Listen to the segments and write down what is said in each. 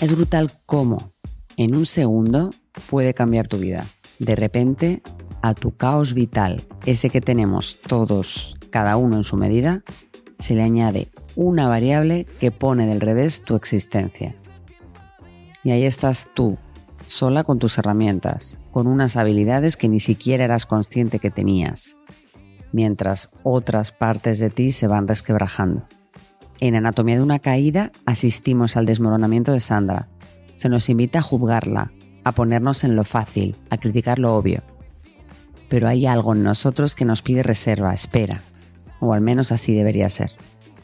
Es brutal cómo en un segundo puede cambiar tu vida. De repente, a tu caos vital, ese que tenemos todos, cada uno en su medida, se le añade una variable que pone del revés tu existencia. Y ahí estás tú, sola con tus herramientas, con unas habilidades que ni siquiera eras consciente que tenías, mientras otras partes de ti se van resquebrajando. En Anatomía de una caída asistimos al desmoronamiento de Sandra. Se nos invita a juzgarla, a ponernos en lo fácil, a criticar lo obvio. Pero hay algo en nosotros que nos pide reserva, espera, o al menos así debería ser.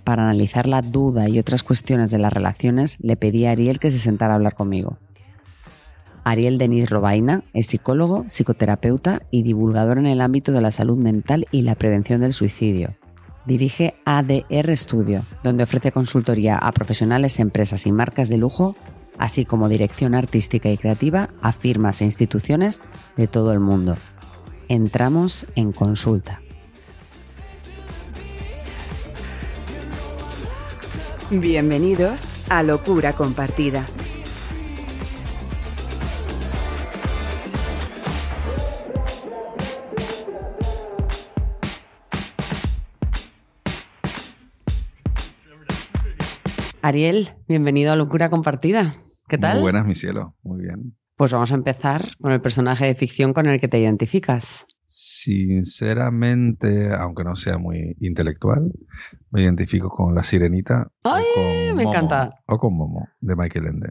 Para analizar la duda y otras cuestiones de las relaciones, le pedí a Ariel que se sentara a hablar conmigo. Ariel Denis Robaina es psicólogo, psicoterapeuta y divulgador en el ámbito de la salud mental y la prevención del suicidio. Dirige ADR Studio, donde ofrece consultoría a profesionales, empresas y marcas de lujo, así como dirección artística y creativa a firmas e instituciones de todo el mundo. Entramos en consulta. Bienvenidos a Locura Compartida. Ariel, bienvenido a Locura Compartida. ¿Qué tal? Muy buenas, mi cielo. Muy bien. Pues vamos a empezar con el personaje de ficción con el que te identificas. Sinceramente, aunque no sea muy intelectual, me identifico con la sirenita. ¡Ay! o con me Momo, encanta. O con Momo, de Michael Ende.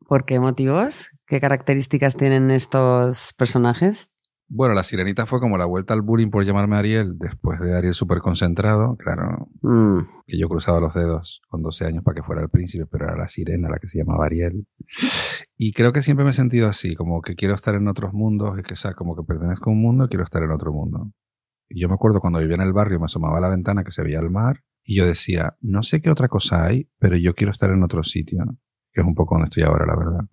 ¿Por qué motivos? ¿Qué características tienen estos personajes? Bueno, la sirenita fue como la vuelta al bullying por llamarme Ariel, después de Ariel súper concentrado. Claro, Mm, que yo cruzaba los dedos con 12 años para que fuera el príncipe, pero era la sirena la que se llamaba Ariel. Y creo que siempre me he sentido así, como que quiero estar en otros mundos, es que, o sea, como que pertenezco a un mundo y quiero estar en otro mundo. Y yo me acuerdo cuando vivía en el barrio, me asomaba a la ventana que se veía el mar y yo decía, no sé qué otra cosa hay, pero yo quiero estar en otro sitio, que es un poco donde estoy ahora, la verdad.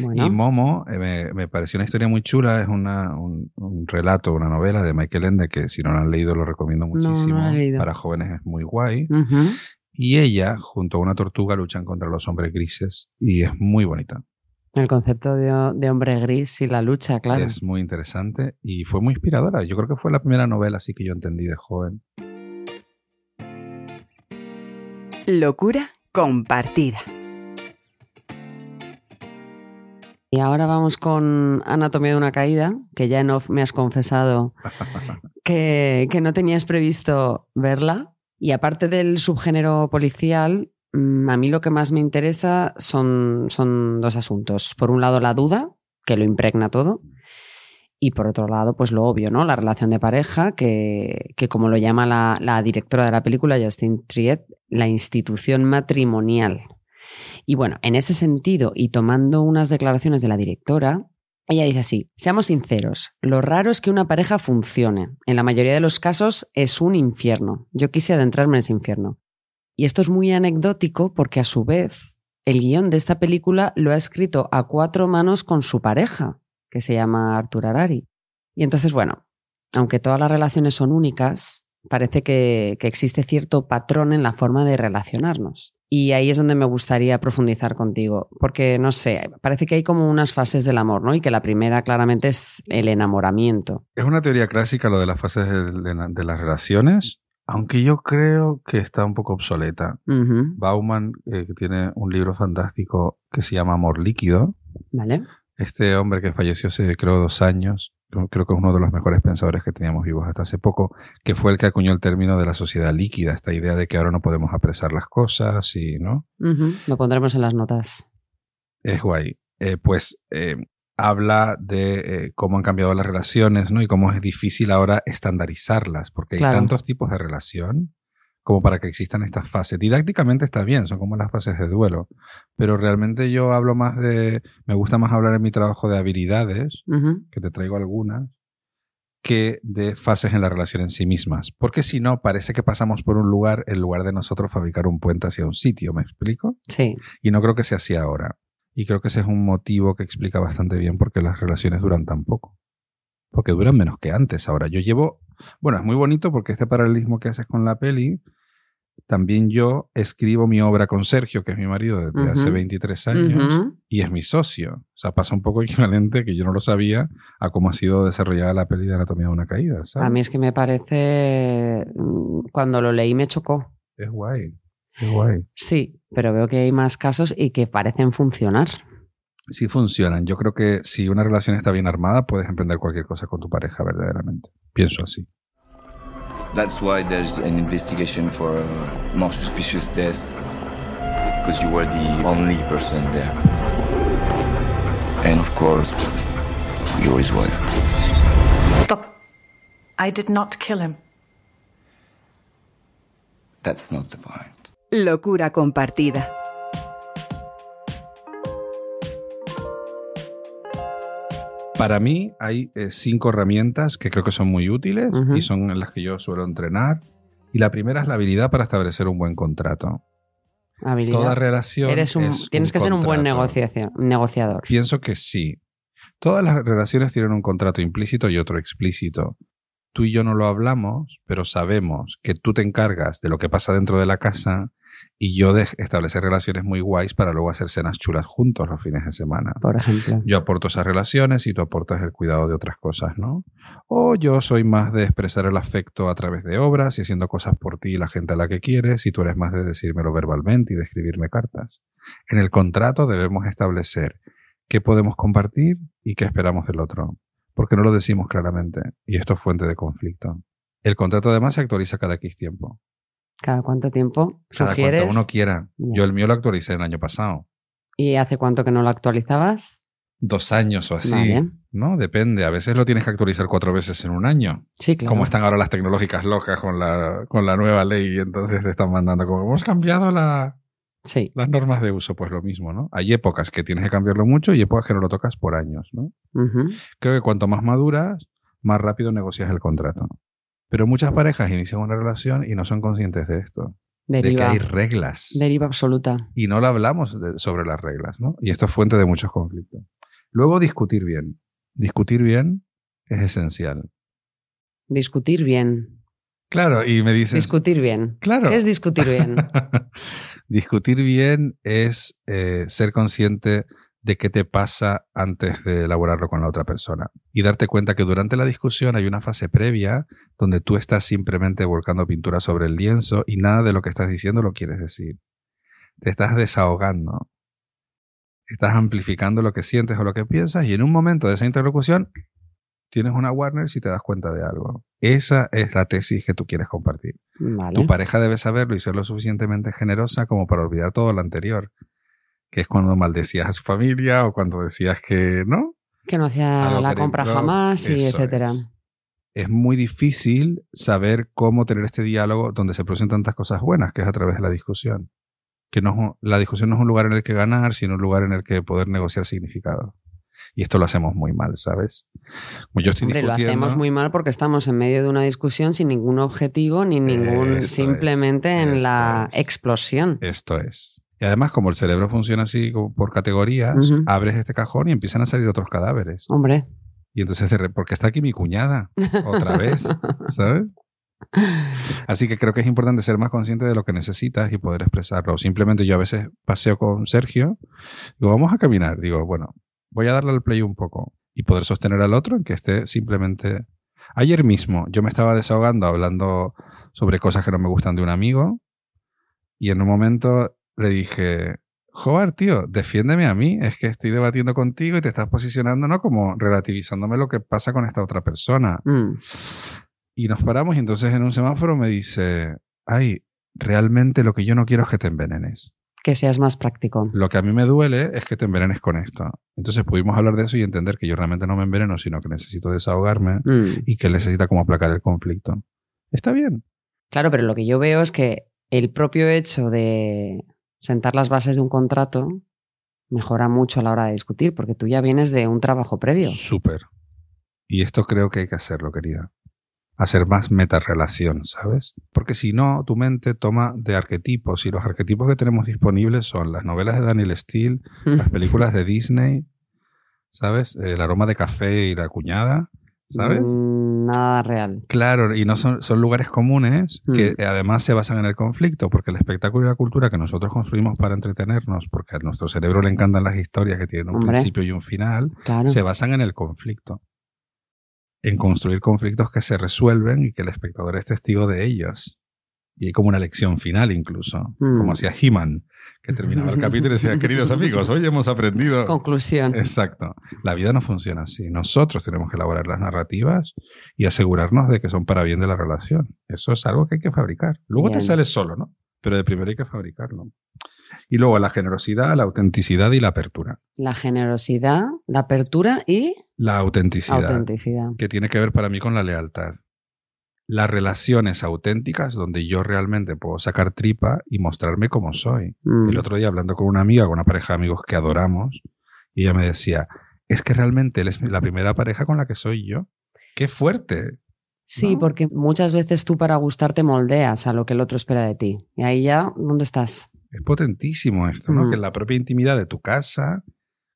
Bueno, Y Momo eh, me, me pareció una historia muy chula, es una, un, un relato, una novela de Michael Ende que si no lo han leído lo recomiendo no lo he muchísimo. leído. Para jóvenes es muy guay. Ujú. Y ella, junto a una tortuga, luchan contra los hombres grises y es muy bonita. El concepto de, de hombre gris y la lucha, claro. Es muy interesante y fue muy inspiradora. Yo creo que fue la primera novela así que yo entendí de joven. Locura Compartida. Y ahora vamos con Anatomía de una caída, que ya en off me has confesado que, que no tenías previsto verla. Y aparte del subgénero policial, mm, a mí lo que más me interesa son, son dos asuntos. Por un lado, la duda, que lo impregna todo. Y por otro lado, pues lo obvio, ¿no? La relación de pareja, que, que como lo llama la, la directora de la película, Justine Triet, la institución matrimonial. Y bueno, en ese sentido, y tomando unas declaraciones de la directora, ella dice así, seamos sinceros, lo raro es que una pareja funcione. En la mayoría de los casos es un infierno. Yo quise adentrarme en ese infierno. Y esto es muy anecdótico porque a su vez el guion de esta película lo ha escrito a cuatro manos con su pareja, que se llama Artur Arari. Y entonces, bueno, aunque todas las relaciones son únicas, parece que, que existe cierto patrón en la forma de relacionarnos. Y ahí es donde me gustaría profundizar contigo, porque no sé, parece que hay como unas fases del amor, ¿no? Y que la primera claramente es el enamoramiento. Es una teoría clásica lo de las fases de, las relaciones, aunque yo creo que está un poco obsoleta. Ujú, Bauman, eh, que tiene un libro fantástico que se llama Amor Líquido, ¿Vale? este hombre que falleció hace creo dos años, creo que es uno de los mejores pensadores que teníamos vivos hasta hace poco, que fue el que acuñó el término de la sociedad líquida, esta idea de que ahora no podemos apresar las cosas y, ¿no? Lo pondremos en las notas. Es guay. Eh, pues eh, habla de eh, cómo han cambiado las relaciones, ¿no? Y cómo es difícil ahora estandarizarlas, porque hay tantos tipos de relación como para que existan estas fases. Didácticamente está bien, son como las fases de duelo, pero realmente yo hablo más de, me gusta más hablar en mi trabajo de habilidades, que te traigo algunas, que de fases en la relación en sí mismas. Porque si no, parece que pasamos por un lugar en lugar de nosotros fabricar un puente hacia un sitio, ¿me explico? Sí, Y no creo que sea así ahora. Y creo que ese es un motivo que explica bastante bien por qué las relaciones duran tan poco. Porque duran menos que antes ahora. Yo llevo, bueno, es muy bonito porque este paralelismo que haces con la peli también yo escribo mi obra con Sergio, que es mi marido desde hace Ujú. 23 años, y es mi socio. O sea, pasa un poco equivalente, que yo no lo sabía, a cómo ha sido desarrollada la peli de Anatomía de una Caída, ¿sabes? A mí es que me parece, mm, cuando lo leí me chocó. Es guay, es guay. Sí, pero veo que hay más casos y que parecen funcionar. Sí funcionan. Yo creo que si una relación está bien armada, puedes emprender cualquier cosa con tu pareja, verdaderamente. Pienso así. That's why there's an investigation for a more suspicious death. Because you were the only person there. And of course, you're his wife. Stop. I did not kill him. That's not the point. Locura compartida. Para mí hay eh, cinco herramientas que creo que son muy útiles y son en las que yo suelo entrenar. Y la primera es la habilidad para establecer un buen contrato. Habilidad. Toda relación Eres un, es tienes que ser un buen negociación, negociador. Pienso que sí. Todas las relaciones tienen un contrato implícito y otro explícito. Tú y yo no lo hablamos, pero sabemos que tú te encargas de lo que pasa dentro de la casa y yo de establecer relaciones muy guays para luego hacer cenas chulas juntos los fines de semana. Por ejemplo. Yo aporto esas relaciones y tú aportas el cuidado de otras cosas, ¿no? O yo soy más de expresar el afecto a través de obras y haciendo cosas por ti y la gente a la que quieres, y tú eres más de decírmelo verbalmente y de escribirme cartas. En el contrato debemos establecer qué podemos compartir y qué esperamos del otro, porque no lo decimos claramente, y esto es fuente de conflicto. El contrato además se actualiza cada X tiempo. ¿Cada cuánto tiempo Cada sugieres? cuanto uno quiera. Yo el mío lo actualicé el año pasado. ¿Y hace cuánto que no lo actualizabas? Dos años o así. Vale. ¿No? Depende. A veces lo tienes que actualizar cuatro veces en un año. Sí, claro. Como están ahora las tecnológicas locas con la, con la nueva ley y entonces te están mandando como hemos cambiado la- Sí. las normas de uso, pues lo mismo, ¿no? Hay épocas que tienes que cambiarlo mucho y épocas que no lo tocas por años, ¿no? Creo que cuanto más maduras, más rápido negocias el contrato. Pero muchas parejas inician una relación y no son conscientes de esto, de que Deriva. hay reglas. Deriva absoluta. Y no lo hablamos de- sobre las reglas, ¿no? Y esto es fuente de muchos conflictos. Luego, discutir bien. Discutir bien es esencial. Discutir bien. Claro, y me dices... Discutir bien. Claro. ¿Qué es discutir bien? Discutir bien es eh, ser consciente de qué te pasa antes de elaborarlo con la otra persona y darte cuenta que durante la discusión hay una fase previa donde tú estás simplemente volcando pintura sobre el lienzo y nada de lo que estás diciendo lo quieres decir. Te estás desahogando. Estás amplificando lo que sientes o lo que piensas y en un momento de esa interlocución tienes una Warner si te das cuenta de algo. Esa es la tesis que tú quieres compartir. Vale. Tu pareja debe saberlo y ser lo suficientemente generosa como para olvidar todo lo anterior, que es cuando maldecías a su familia o cuando decías que no. Que no hacía la compra jamás y eso etcétera. Es. Es muy difícil saber cómo tener este diálogo donde se producen tantas cosas buenas, que es a través de la discusión. Que no, la discusión no es un lugar en el que ganar, sino un lugar en el que poder negociar significado. Y esto lo hacemos muy mal, ¿sabes? Como yo estoy Hombre, lo discutiendo, hacemos muy mal porque estamos en medio de una discusión sin ningún objetivo ni ningún. Simplemente es, en la es. explosión. Esto es. Y además, como el cerebro funciona así por categorías, abres este cajón y empiezan a salir otros cadáveres. Hombre. Y entonces, porque está aquí mi cuñada, otra vez, ¿sabes? Así que creo que es importante ser más consciente de lo que necesitas y poder expresarlo. Simplemente yo a veces paseo con Sergio, digo, vamos a caminar. Digo, bueno, voy a darle al play un poco y poder sostener al otro en que esté simplemente... Ayer mismo yo me estaba desahogando hablando sobre cosas que no me gustan de un amigo y en un momento le dije, joder, tío, defiéndeme a mí, es que estoy debatiendo contigo y te estás posicionando, ¿no? Como relativizándome lo que pasa con esta otra persona. Mm. Y nos paramos y entonces en un semáforo me dice, ay, realmente lo que yo no quiero es que te envenenes. Que seas más práctico. Lo que a mí me duele es que te envenenes con esto. Entonces pudimos hablar de eso y entender que yo realmente no me enveneno, sino que necesito desahogarme Mm. y que él necesita como aplacar el conflicto. Está bien. Claro, pero lo que yo veo es que el propio hecho de sentar las bases de un contrato mejora mucho a la hora de discutir, porque tú ya vienes de un trabajo previo. Súper. Y esto creo que hay que hacerlo, querida. Hacer más metarrelación, ¿sabes? Porque si no, tu mente toma de arquetipos y los arquetipos que tenemos disponibles son las novelas de Daniel Steele, las películas de Disney, ¿sabes? El aroma de café y la cuñada. ¿sabes? Mm, Nada real. Claro, y no son, son lugares comunes que Mm. además se basan en el conflicto, porque el espectáculo y la cultura que nosotros construimos para entretenernos, porque a nuestro cerebro le encantan las historias que tienen un Hombre. principio y un final, Claro. se basan en el conflicto. En construir conflictos que se resuelven y que el espectador es testigo de ellos. Y hay como una lección final incluso, Mm. como hacía He-Man, que terminaba el capítulo y decía, queridos amigos, hoy hemos aprendido... Conclusión. Exacto. La vida no funciona así. Nosotros tenemos que elaborar las narrativas y asegurarnos de que son para bien de la relación. Eso es algo que hay que fabricar. Luego te Bien. sale solo, ¿no? Pero de primero hay que fabricarlo. Y luego la generosidad, la autenticidad y la apertura. La generosidad, la apertura y La autenticidad, autenticidad. que tiene que ver para mí con la lealtad. Las relaciones auténticas donde yo realmente puedo sacar tripa y mostrarme como soy. Mm. El otro día hablando con una amiga, con una pareja de amigos que adoramos, y ella me decía, es que realmente él es la primera pareja con la que soy yo. ¡Qué fuerte! Sí, ¿no? porque muchas veces tú para gustarte moldeas a lo que el otro espera de ti. Y ahí ya, ¿dónde estás? Es potentísimo esto, ¿no? Mm. Que en la propia intimidad de tu casa,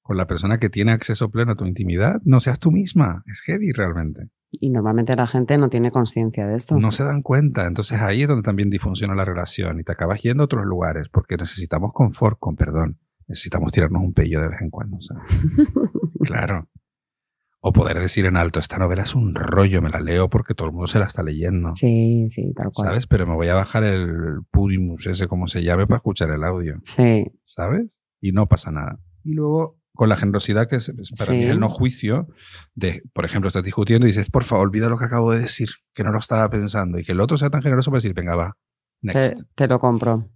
con la persona que tiene acceso pleno a tu intimidad, no seas tú misma. Es heavy realmente. Y normalmente la gente no tiene conciencia de esto. No se dan cuenta. Entonces ahí es donde también disfunciona la relación y te acabas yendo a otros lugares porque necesitamos confort, con perdón. Necesitamos tirarnos un pello de vez en cuando, ¿sabes? claro. O poder decir en alto, esta novela es un rollo, me la leo porque todo el mundo se la está leyendo. Sí, sí, tal cual. ¿Sabes? Pero me voy a bajar el Pudimus, ese como se llame, para escuchar el audio. Sí, ¿Sabes? Y no pasa nada. Y luego, con la generosidad que es, para mí Sí. es el no juicio, de, por ejemplo, estás discutiendo y dices, por favor, olvida lo que acabo de decir, que no lo estaba pensando, y que el otro sea tan generoso para decir, venga, va, te, next. te lo compro.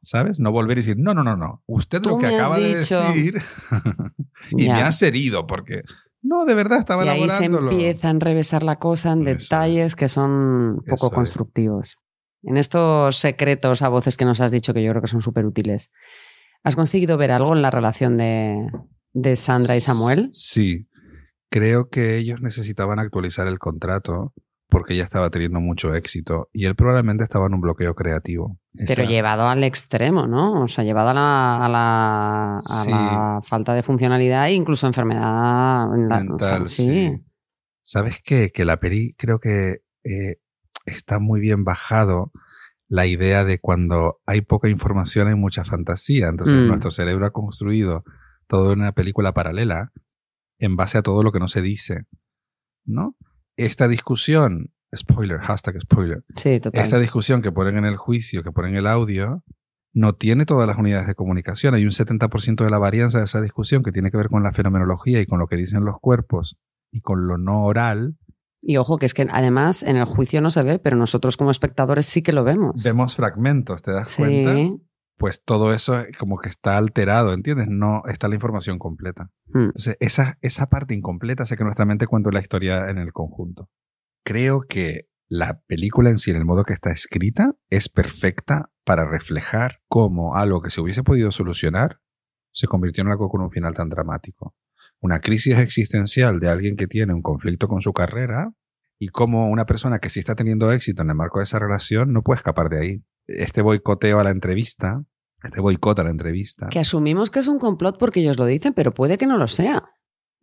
¿Sabes? No volver y decir, no, no, no, no, usted Tú lo que acaba de dicho. decir y Ya. me has herido, porque no, de verdad estaba Y ahí se empieza a enrevesar la cosa en Eso detalles es. que son Eso poco es. constructivos. En estos secretos a voces que nos has dicho que yo creo que son súper útiles, ¿has conseguido ver algo en la relación de, de Sandra y Samuel? Sí. Creo que ellos necesitaban actualizar el contrato porque ella estaba teniendo mucho éxito y él probablemente estaba en un bloqueo creativo. Pero Esa- llevado al extremo, ¿no? O sea, llevado a la, a la, a Sí. la falta de funcionalidad e incluso enfermedad en la- o sea, mental, sí. sí. ¿Sabes qué? Que la peli creo que eh, está muy bien bajado la idea de cuando hay poca información hay mucha fantasía. Entonces Mm. nuestro cerebro ha construido toda una película paralela en base a todo lo que no se dice. ¿No? Esta discusión, spoiler, hashtag spoiler, Sí, total. esta discusión que ponen en el juicio, que ponen en el audio, no tiene todas las unidades de comunicación. Hay un 70% de la varianza de esa discusión que tiene que ver con la fenomenología y con lo que dicen los cuerpos y con lo no oral. Y ojo, que es que además en el juicio no se ve, pero nosotros como espectadores sí que lo vemos. Vemos fragmentos, ¿te das cuenta? Pues todo eso como que está alterado, ¿entiendes? No está la información completa. Mm. Entonces, esa, esa parte incompleta hace que nuestra mente cuente la historia en el conjunto. Creo que la película en sí, en el modo que está escrita, es perfecta para reflejar cómo algo que se hubiese podido solucionar se convirtió en algo con un final tan dramático. Una crisis existencial de alguien que tiene un conflicto con su carrera y cómo una persona que sí está teniendo éxito en el marco de esa relación no puede escapar de ahí. Este boicoteo a la entrevista, este boicot a la entrevista. Que asumimos que es un complot porque ellos lo dicen, pero puede que no lo sea.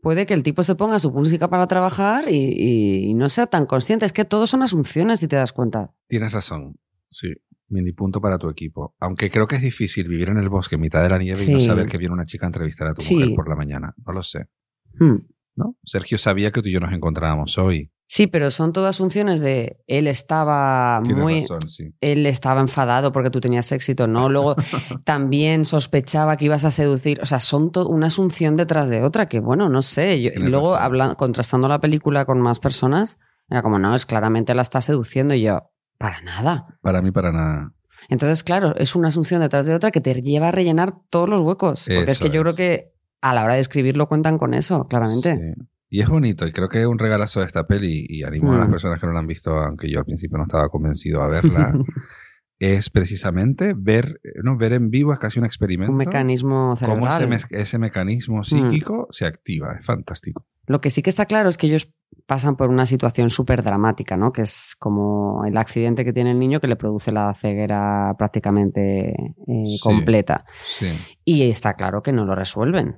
Puede que el tipo se ponga su música para trabajar y, no sea tan consciente. Es que todo son asunciones si te das cuenta. Tienes razón. Sí. Mini punto para tu equipo. Aunque creo que es difícil vivir en el bosque en mitad de la nieve y no saber que viene una chica a entrevistar a tu Sí. mujer por la mañana. No lo sé. Hmm. ¿No? Sergio sabía que tú y yo nos encontrábamos hoy. Sí, pero son todas asunciones de él estaba muy. razón, sí. Él estaba enfadado porque tú tenías éxito, ¿no? Luego también sospechaba que ibas a seducir. O sea, son una asunción detrás de otra que, bueno, no sé. Yo- y luego, habla- contrastando la película con más personas, era como, no, es claramente la está seduciendo. Y yo, para nada. Para mí, para nada. Entonces, claro, es una asunción detrás de otra que te lleva a rellenar todos los huecos. Porque es que yo creo que a la hora de escribirlo cuentan con eso, claramente. Sí. Y es bonito, y creo que es un regalazo de esta peli, y animo a las Mm. personas que no la han visto, aunque yo al principio no estaba convencido a verla, es precisamente ver, eh, ¿no? ver en vivo es casi un experimento. Un mecanismo cerebral. Cómo ese, mecanismo psíquico se activa. Es fantástico. Lo que sí que está claro es que ellos pasan por una situación súper dramática, ¿no? Que es como el accidente que tiene el niño que le produce la ceguera prácticamente eh, Sí. completa. Sí. Y está claro que no lo resuelven.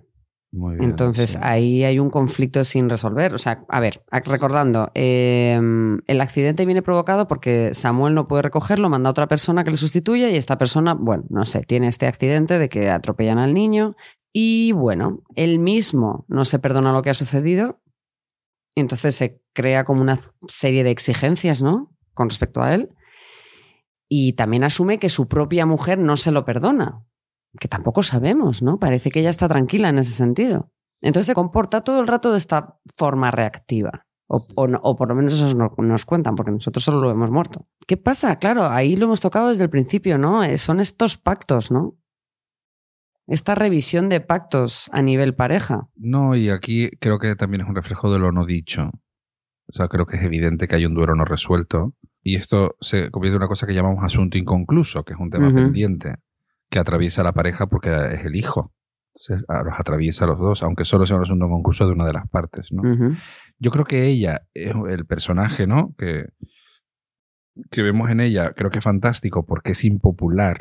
Muy bien, Entonces sí. ahí hay un conflicto sin resolver. O sea, a ver, recordando, eh, el accidente viene provocado porque Samuel no puede recogerlo, manda a otra persona que le sustituya y esta persona, bueno, no sé, tiene este accidente de que atropellan al niño y bueno, él mismo no se perdona lo que ha sucedido. Entonces se crea como una serie de exigencias, ¿no? Con respecto a él. Y también asume que su propia mujer no se lo perdona que tampoco sabemos, ¿no? Parece que ella está tranquila en ese sentido. Entonces se comporta todo el rato de esta forma reactiva. O, o no- o por lo menos eso nos, nos cuentan, porque nosotros solo lo hemos muerto. ¿Qué pasa? Claro, ahí lo hemos tocado desde el principio, ¿no? Eh, Son estos pactos, ¿no? Esta revisión de pactos a nivel pareja. No, y aquí creo que también es un reflejo de lo no dicho. O sea, creo que es evidente que hay un duelo no resuelto. Y esto se convierte en una cosa que llamamos asunto inconcluso, que es un tema pendiente que atraviesa a la pareja porque es el hijo. Se- a- los atraviesa a los dos, aunque solo sea un asunto inconcluso de una de las partes. ¿no? Yo creo que ella, es el personaje, ¿no? Que, que vemos en ella, creo que es fantástico porque es impopular,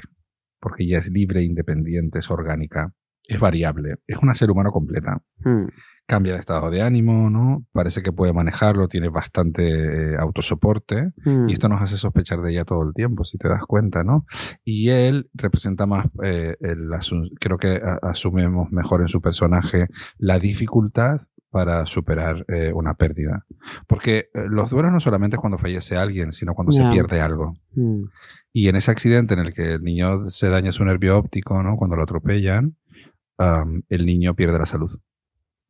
porque ella es libre, independiente, es orgánica, es variable, es una ser humano completa. Mm. Cambia de estado de ánimo, ¿no? Parece que puede manejarlo, tiene bastante eh, autosoporte. Mm. Y esto nos hace sospechar de ella todo el tiempo, si te das cuenta, ¿no? Y él representa más, eh, el creo que asumimos mejor en su personaje la dificultad para superar eh, una pérdida. Porque eh, los duelos no solamente es cuando fallece alguien, sino cuando Ya. se pierde algo. Mm. Y en ese accidente en el que el niño se daña su nervio óptico, ¿no? Cuando lo atropellan, am, el niño pierde la salud.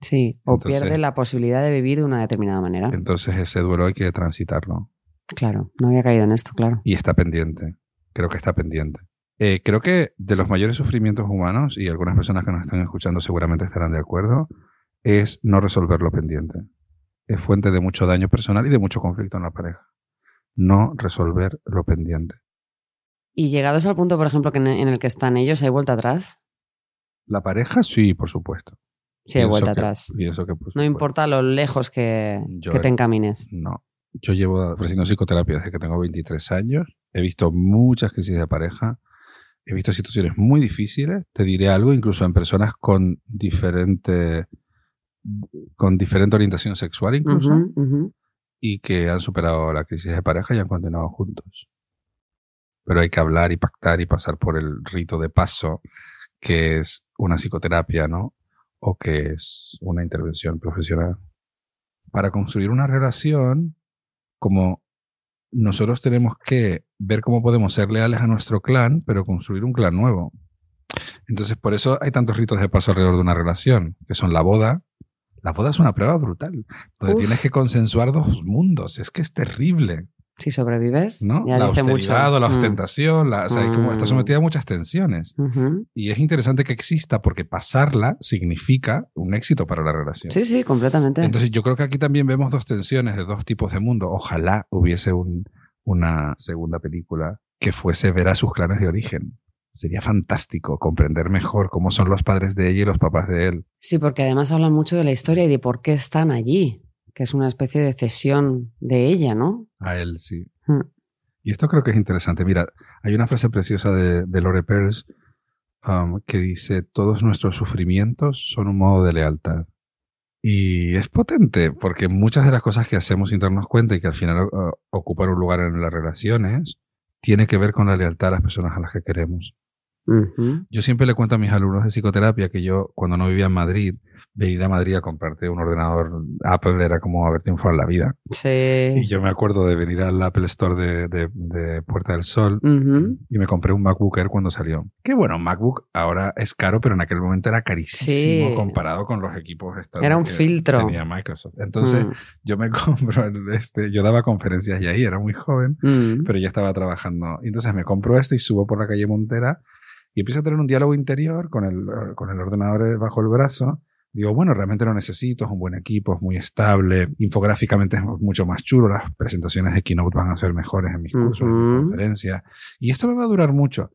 Sí, o Entonces- pierde la posibilidad de vivir de una determinada manera. Entonces ese duelo hay que transitarlo. Claro, no había caído en esto, claro. Y está pendiente. Creo que está pendiente. Eh, creo que de los mayores sufrimientos humanos, y algunas personas que nos están escuchando seguramente estarán de acuerdo, es no resolver lo pendiente. Es fuente de mucho daño personal y de mucho conflicto en la pareja. No resolver lo pendiente. Y llegados al punto, por ejemplo, que en en el que están ellos, ¿hay vuelta atrás? La pareja, sí, por supuesto. Sí, Pienso vuelta que- atrás. que por No supuesto. importa lo lejos que, Yo que te encamines. No. Yo llevo ofreciendo psicoterapia desde que tengo 23 años. He visto muchas crisis de pareja. He visto situaciones muy difíciles. Te diré algo, incluso en personas con diferente, con diferente orientación sexual incluso, y que han superado la crisis de pareja y han continuado juntos. Pero hay que hablar y pactar y pasar por el rito de paso, que es una psicoterapia, ¿no? O que es una intervención profesional. Para construir una relación, como nosotros tenemos que ver cómo podemos ser leales a nuestro clan, pero construir un clan nuevo. Entonces, por eso hay tantos ritos de paso alrededor de una relación, que son la boda. La boda es una prueba brutal, donde Uf. tienes que consensuar dos mundos. Es que es terrible, Si sobrevives, ¿no? ya la dice mucho. austeridad o la Mm. ostentación, la, o sea, es como está Mm. sometida a muchas tensiones. Y es interesante que exista porque pasarla significa un éxito para la relación. Sí, sí, completamente. Entonces yo creo que aquí también vemos dos tensiones de dos tipos de mundo. Ojalá hubiese un- una segunda película que fuese ver a sus clanes de origen. Sería fantástico comprender mejor cómo son los padres de ella y los papás de él. Sí, porque además hablan mucho de la historia y de por qué están allí, que es una especie de cesión de ella, ¿no? A él, sí. Mm. Y esto creo que es interesante. Mira, hay una frase preciosa de, de Lore Pearls um, que dice, todos nuestros sufrimientos son un modo de lealtad. Y es potente, porque muchas de las cosas que hacemos sin darnos cuenta y que al final uh, ocupan un lugar en las relaciones, tiene que ver con la lealtad a las personas a las que queremos. Yo siempre le cuento a mis alumnos de psicoterapia que yo, cuando no vivía en Madrid, venir a Madrid a comprarte un ordenador Apple era como haber triunfado en la vida. Sí. Y yo me acuerdo de venir al Apple Store de, de- de Puerta del Sol Ujú. y me compré un MacBook Air cuando salió. Que bueno, MacBook ahora es caro, pero en aquel momento era carísimo Sí. comparado con los equipos estos Era un filtro. Tenía Microsoft. Entonces Mm. yo me compro, el- este, yo daba conferencias y ahí era muy joven, Mm. pero ya estaba trabajando. Entonces me compro esto y subo por la calle Montera y empiezo a tener un diálogo interior con el, con el ordenador bajo el brazo. Digo, bueno, realmente lo necesito, es un buen equipo, es muy estable, infográficamente es mucho más chulo, las presentaciones de Keynote van a ser mejores en mis cursos, en mis conferencias, y esto me va a durar mucho.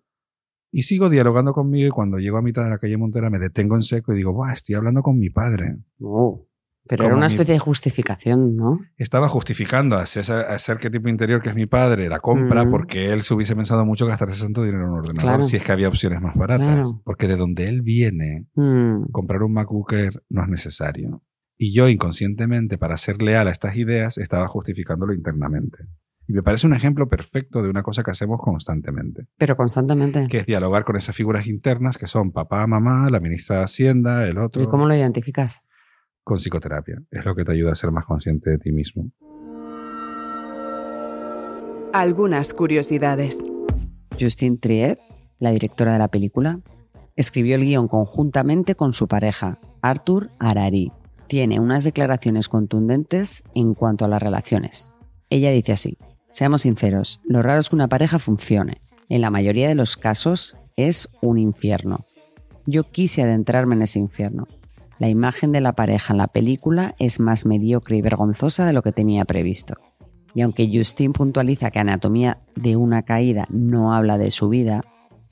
Y sigo dialogando conmigo y cuando llego a mitad de la calle Montera me detengo en seco y digo, Buah, estoy hablando con mi padre. Oh. Pero era una mi- especie de justificación, ¿no? Estaba justificando a ese, a ese arquetipo interior que es mi padre la compra Mm. porque él se hubiese pensado mucho gastarse tanto dinero en un ordenador Claro. si es que había opciones más baratas. Claro. Porque de donde él viene, Mm, comprar un MacBook Air no es necesario. Y yo inconscientemente, para ser leal a estas ideas, estaba justificándolo internamente. Y me parece un ejemplo perfecto de una cosa que hacemos constantemente, pero constantemente. que es dialogar con esas figuras internas que son papá, mamá, la ministra de Hacienda, el otro, ¿Y cómo lo identificas? Con psicoterapia. Es lo que te ayuda a ser más consciente de ti mismo. Algunas curiosidades. Justine Triet, la directora de la película, escribió el guion conjuntamente con su pareja, Arthur Harari. Tiene unas declaraciones contundentes en cuanto a las relaciones. Ella dice así, seamos sinceros, lo raro es que una pareja funcione. En la mayoría de los casos es un infierno. Yo quise adentrarme en ese infierno. La imagen de la pareja en la película es más mediocre y vergonzosa de lo que tenía previsto. Y aunque Justin puntualiza que Anatomía de una caída no habla de su vida,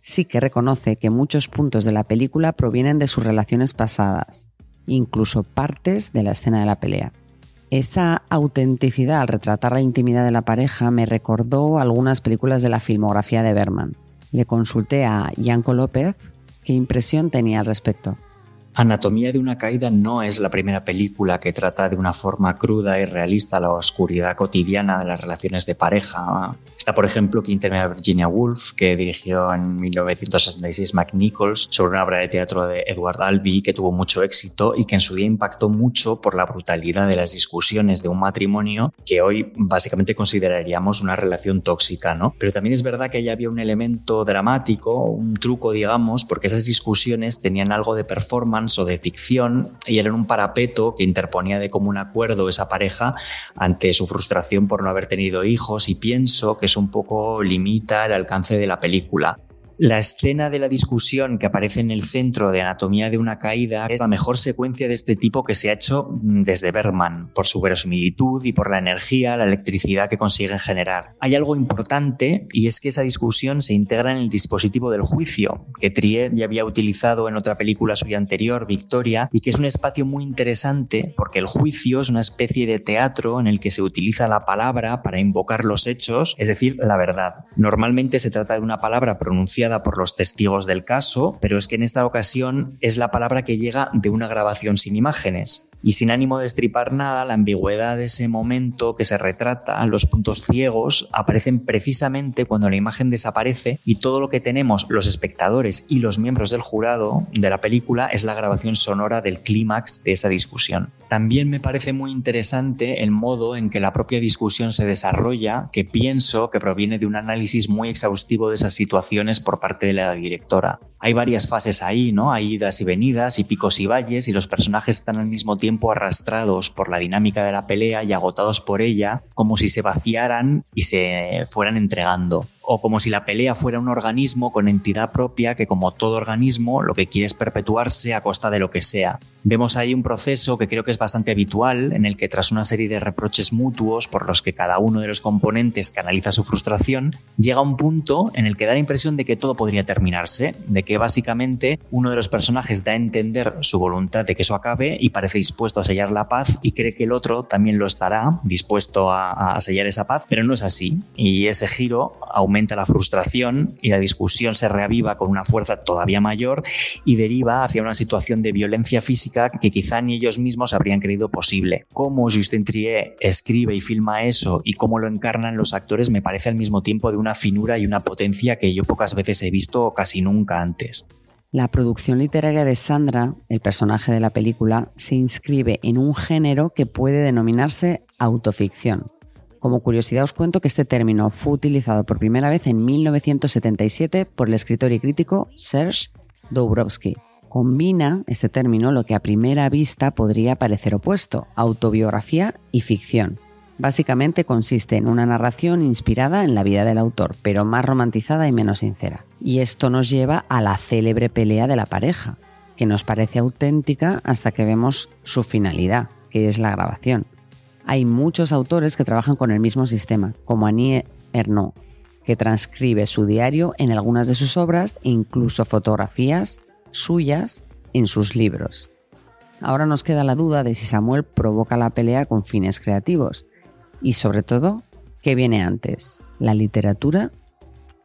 sí que reconoce que muchos puntos de la película provienen de sus relaciones pasadas, incluso partes de la escena de la pelea. Esa autenticidad al retratar la intimidad de la pareja me recordó algunas películas de la filmografía de Berman. Le consulté a Yanko López qué impresión tenía al respecto. Anatomía de una caída no es la primera película que trata de una forma cruda y realista la oscuridad cotidiana de las relaciones de pareja. Está, por ejemplo, teme a Virginia Woolf, que dirigió en 1966 Mac Nichols sobre una obra de teatro de Edward Albee que tuvo mucho éxito y que en su día impactó mucho por la brutalidad de las discusiones de un matrimonio que hoy básicamente consideraríamos una relación tóxica, ¿no? Pero también es verdad que ahí había un elemento dramático, un truco, digamos, porque esas discusiones tenían algo de performance o de ficción y eran un parapeto que interponía de común acuerdo esa pareja ante su frustración por no haber tenido hijos y pienso que eso un poco limita el alcance de la película. La escena de la discusión que aparece en el centro de Anatomía de una caída es la mejor secuencia de este tipo que se ha hecho mm, desde Bergman, por su verosimilitud y por la energía, la electricidad que consiguen generar. Hay algo importante y es que esa discusión se integra en el dispositivo del juicio, que Trier ya había utilizado en otra película suya anterior, Victoria, y que es un espacio muy interesante porque el juicio es una especie de teatro en el que se utiliza la palabra para invocar los hechos, es decir, la verdad. Normalmente se trata de una palabra pronunciada por los testigos del caso, pero es que en esta ocasión es la palabra que llega de una grabación sin imágenes. Y sin ánimo de estripar nada, la ambigüedad de ese momento que se retrata, los puntos ciegos, aparecen precisamente cuando la imagen desaparece y todo lo que tenemos los espectadores y los miembros del jurado de la película es la grabación sonora del clímax de esa discusión. También me parece muy interesante el modo en que la propia discusión se desarrolla, que pienso que proviene de un análisis muy exhaustivo de esas situaciones por parte de la directora. Hay varias fases ahí, ¿no? Hay idas y venidas y picos y valles y los personajes están al mismo tiempo arrastrados por la dinámica de la pelea y agotados por ella, como si se vaciaran y se fueran entregando o como si la pelea fuera un organismo con entidad propia que como todo organismo lo que quiere es perpetuarse a costa de lo que sea. Vemos ahí un proceso que creo que es bastante habitual en el que tras una serie de reproches mutuos por los que cada uno de los componentes canaliza su frustración, llega un punto en el que da la impresión de que todo podría terminarse, de que básicamente uno de los personajes da a entender su voluntad de que eso acabe y parece dispuesto a sellar la paz y cree que el otro también lo estará dispuesto a, a sellar esa paz, pero no es así y ese giro aumenta la frustración y la discusión se reaviva con una fuerza todavía mayor y deriva hacia una situación de violencia física que quizá ni ellos mismos habrían creído posible. Cómo Justin Trier escribe y filma eso y cómo lo encarnan los actores me parece al mismo tiempo de una finura y una potencia que yo pocas veces he visto o casi nunca antes. La producción literaria de Sandra, el personaje de la película, se inscribe en un género que puede denominarse autoficción. Como curiosidad os cuento que este término fue utilizado por primera vez en 1977 por el escritor y crítico Serge Dobrowski. Combina este término lo que a primera vista podría parecer opuesto, autobiografía y ficción. Básicamente consiste en una narración inspirada en la vida del autor, pero más romantizada y menos sincera. Y esto nos lleva a la célebre pelea de la pareja, que nos parece auténtica hasta que vemos su finalidad, que es la grabación. Hay muchos autores que trabajan con el mismo sistema, como Annie Ernaux, que transcribe su diario en algunas de sus obras e incluso fotografías suyas en sus libros. Ahora nos queda la duda de si Samuel provoca la pelea con fines creativos. Y sobre todo, ¿qué viene antes? ¿La literatura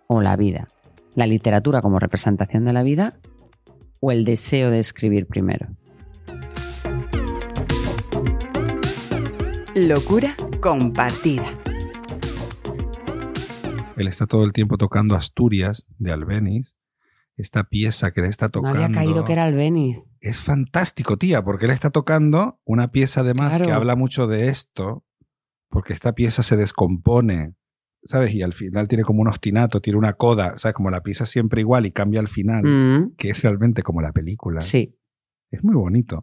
o la vida? ¿La literatura como representación de la vida o el deseo de escribir primero? Locura compartida. Él está todo el tiempo tocando Asturias de Albeniz. Esta pieza que le está No tocando. había caído que era Albeni. Es fantástico, tía, porque él está tocando una pieza además que Claro. habla mucho de esto, porque esta pieza se descompone, ¿sabes? Y al final tiene como un ostinato, tiene una coda, ¿sabes? Como la pieza siempre igual y cambia al final, Mm, que es realmente como la película. sí, Es muy bonito.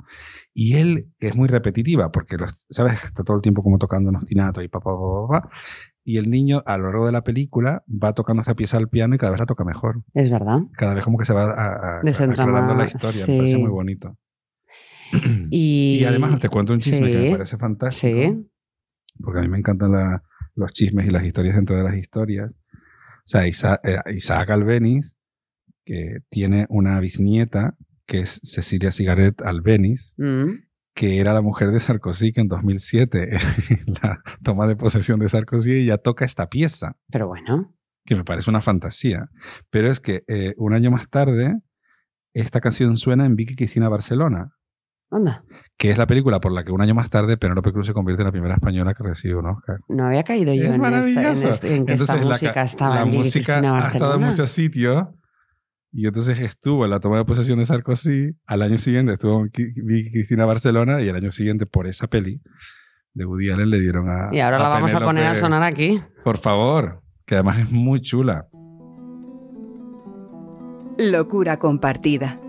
Y él es muy repetitiva, porque, los, ¿sabes? Está todo el tiempo como tocando un ostinato y pa, pa, pa, pa, pa. Y el niño a lo largo de la película va tocando esta pieza al piano y cada vez la toca mejor. es verdad. Cada vez como que se va a, a, aclarando la historia. Me parece sí. muy bonito. Y, Y además te cuento un chisme que me Sí, parece fantástico. Sí, Porque a mí me encantan la- los chismes y las historias dentro de las historias. O sea, eh, Isaac Albeniz, que tiene una bisnieta, que es Cecilia Cigaret Albeniz, Mm, que era la mujer de Sarkozy, que en 2007, en la toma de posesión de Sarkozy, ella toca esta pieza, pero bueno. que me parece una fantasía. Pero es que eh, un año más tarde, esta canción suena en Vicky Cristina Barcelona, Anda, que es la película por la que un año más tarde Penélope Cruz se convierte en la primera española que recibe un Oscar. no había caído yo Es en, esta, en, este- en que esta Entonces, la ca- música estaba la en música Cristina ha estado en Barcelona. muchos sitios y entonces estuvo en la toma de posesión de Sarkozy al año siguiente estuvo Vicky Cristina Barcelona y el año siguiente por esa peli de Woody Allen le dieron a Y ahora a la vamos a poner a sonar aquí. por favor que además es muy chula Locura compartida.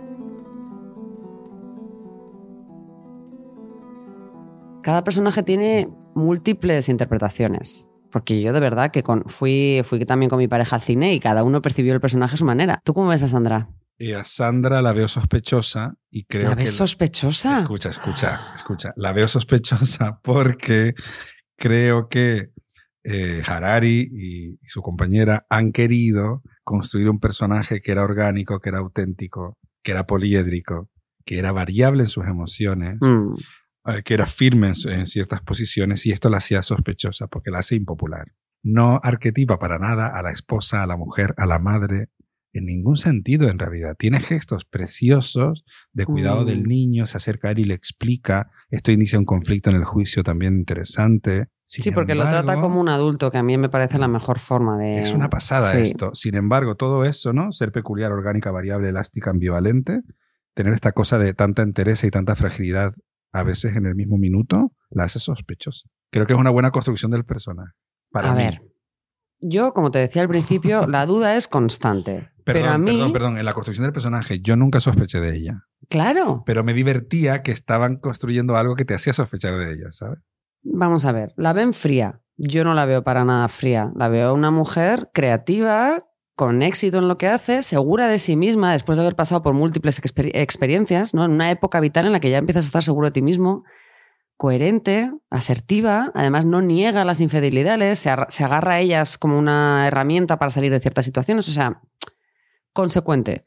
Cada personaje tiene múltiples interpretaciones. Porque yo de verdad que con, fui, fui también con mi pareja al cine y cada uno percibió el personaje a su manera. ¿Tú cómo ves a Sandra? y a Sandra la veo sospechosa y creo ¿La que ves sospechosa? Escucha, escucha, escucha. La veo sospechosa porque creo que eh, Harari y, y su compañera han querido construir un personaje que era orgánico, que era auténtico, que era poliédrico, que era variable en sus emociones, Mm, eh, que era firme en, ciertas posiciones y esto la hacía sospechosa porque la hace impopular. No arquetipa para nada a la esposa, a la mujer, a la madre, en ningún sentido en realidad. Tiene gestos preciosos de cuidado Mm. del niño, se acerca a él y le explica. Esto inicia un conflicto en el juicio también interesante. Sin Sí, porque lo trata como un adulto, que a mí me parece la mejor forma de... Es una pasada Sí. esto. Sin embargo, todo eso, ¿no? Ser peculiar, orgánica, variable, elástica, ambivalente, tener esta cosa de tanta entereza y tanta fragilidad a veces en el mismo minuto, la hace sospechosa. Creo que es una buena construcción del personaje. Para a mí. ver, yo, como te decía al principio, la duda es constante. Perdón, pero a mí, perdón, perdón. En la construcción del personaje, yo nunca sospeché de ella. claro, Pero me divertía que estaban construyendo algo que te hacía sospechar de ella, ¿sabes? vamos a ver, la ven fría. Yo no la veo para nada fría. La veo una mujer creativa, con éxito en lo que hace, segura de sí misma, después de haber pasado por múltiples exper- experiencias, ¿no? En una época vital en la que ya empiezas a estar seguro de ti mismo, coherente, asertiva, además no niega las infidelidades, se agarra a ellas como una herramienta para salir de ciertas situaciones, o sea, consecuente.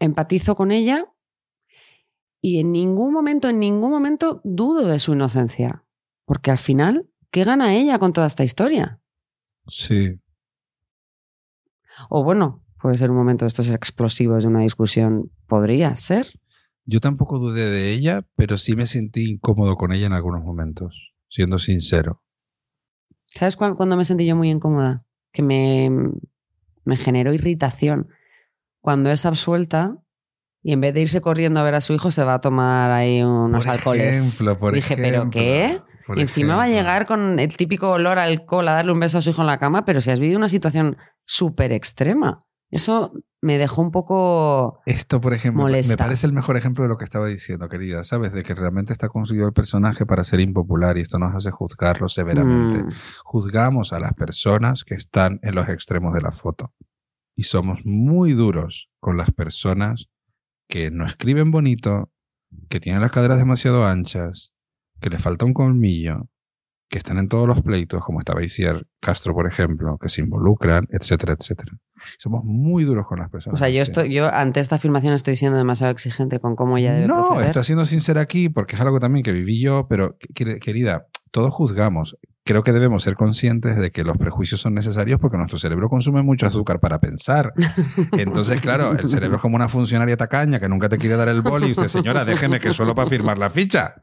Empatizo con ella y en ningún momento, en ningún momento dudo de su inocencia, porque al final, ¿qué gana ella con toda esta historia? Sí. O bueno, puede ser un momento de estos explosivos de una discusión, podría ser. Yo tampoco dudé de ella, pero sí me sentí incómodo con ella en algunos momentos, siendo sincero. ¿Sabes cuán- cuándo me sentí yo muy incómoda? Que me, me generó irritación. Cuando es absuelta y en vez de irse corriendo a ver a su hijo, se va a tomar ahí unos por alcoholes. ejemplo, por Dije, ¿pero ejemplo, qué? Por Y encima va a llegar con el típico olor a alcohol a darle un beso a su hijo en la cama, pero si has vivido una situación súper extrema. Eso me dejó un poco... Esto, por ejemplo, me- parece el mejor ejemplo de lo que estaba diciendo, querida, ¿sabes? De que realmente está construido el personaje para ser impopular y esto nos hace juzgarlo severamente. mm, Juzgamos a las personas que están en los extremos de la foto y somos muy duros con las personas que no escriben bonito, que tienen las caderas demasiado anchas, que les falta un colmillo, que están en todos los pleitos, como estaba Isier Castro, por ejemplo, que se involucran, etcétera, etcétera. Somos muy duros con las personas. O sea, yo, estoy, yo ante esta afirmación estoy siendo demasiado exigente con cómo ella debe No, proceder. estoy siendo sincera aquí porque es algo también que viví yo, pero quer- querida, todos juzgamos. Creo que debemos ser conscientes de que los prejuicios son necesarios porque nuestro cerebro consume mucho azúcar para pensar. Entonces, claro, el cerebro es como una funcionaria tacaña que nunca te quiere dar el boli y dice, señora, déjeme que solo para firmar la ficha.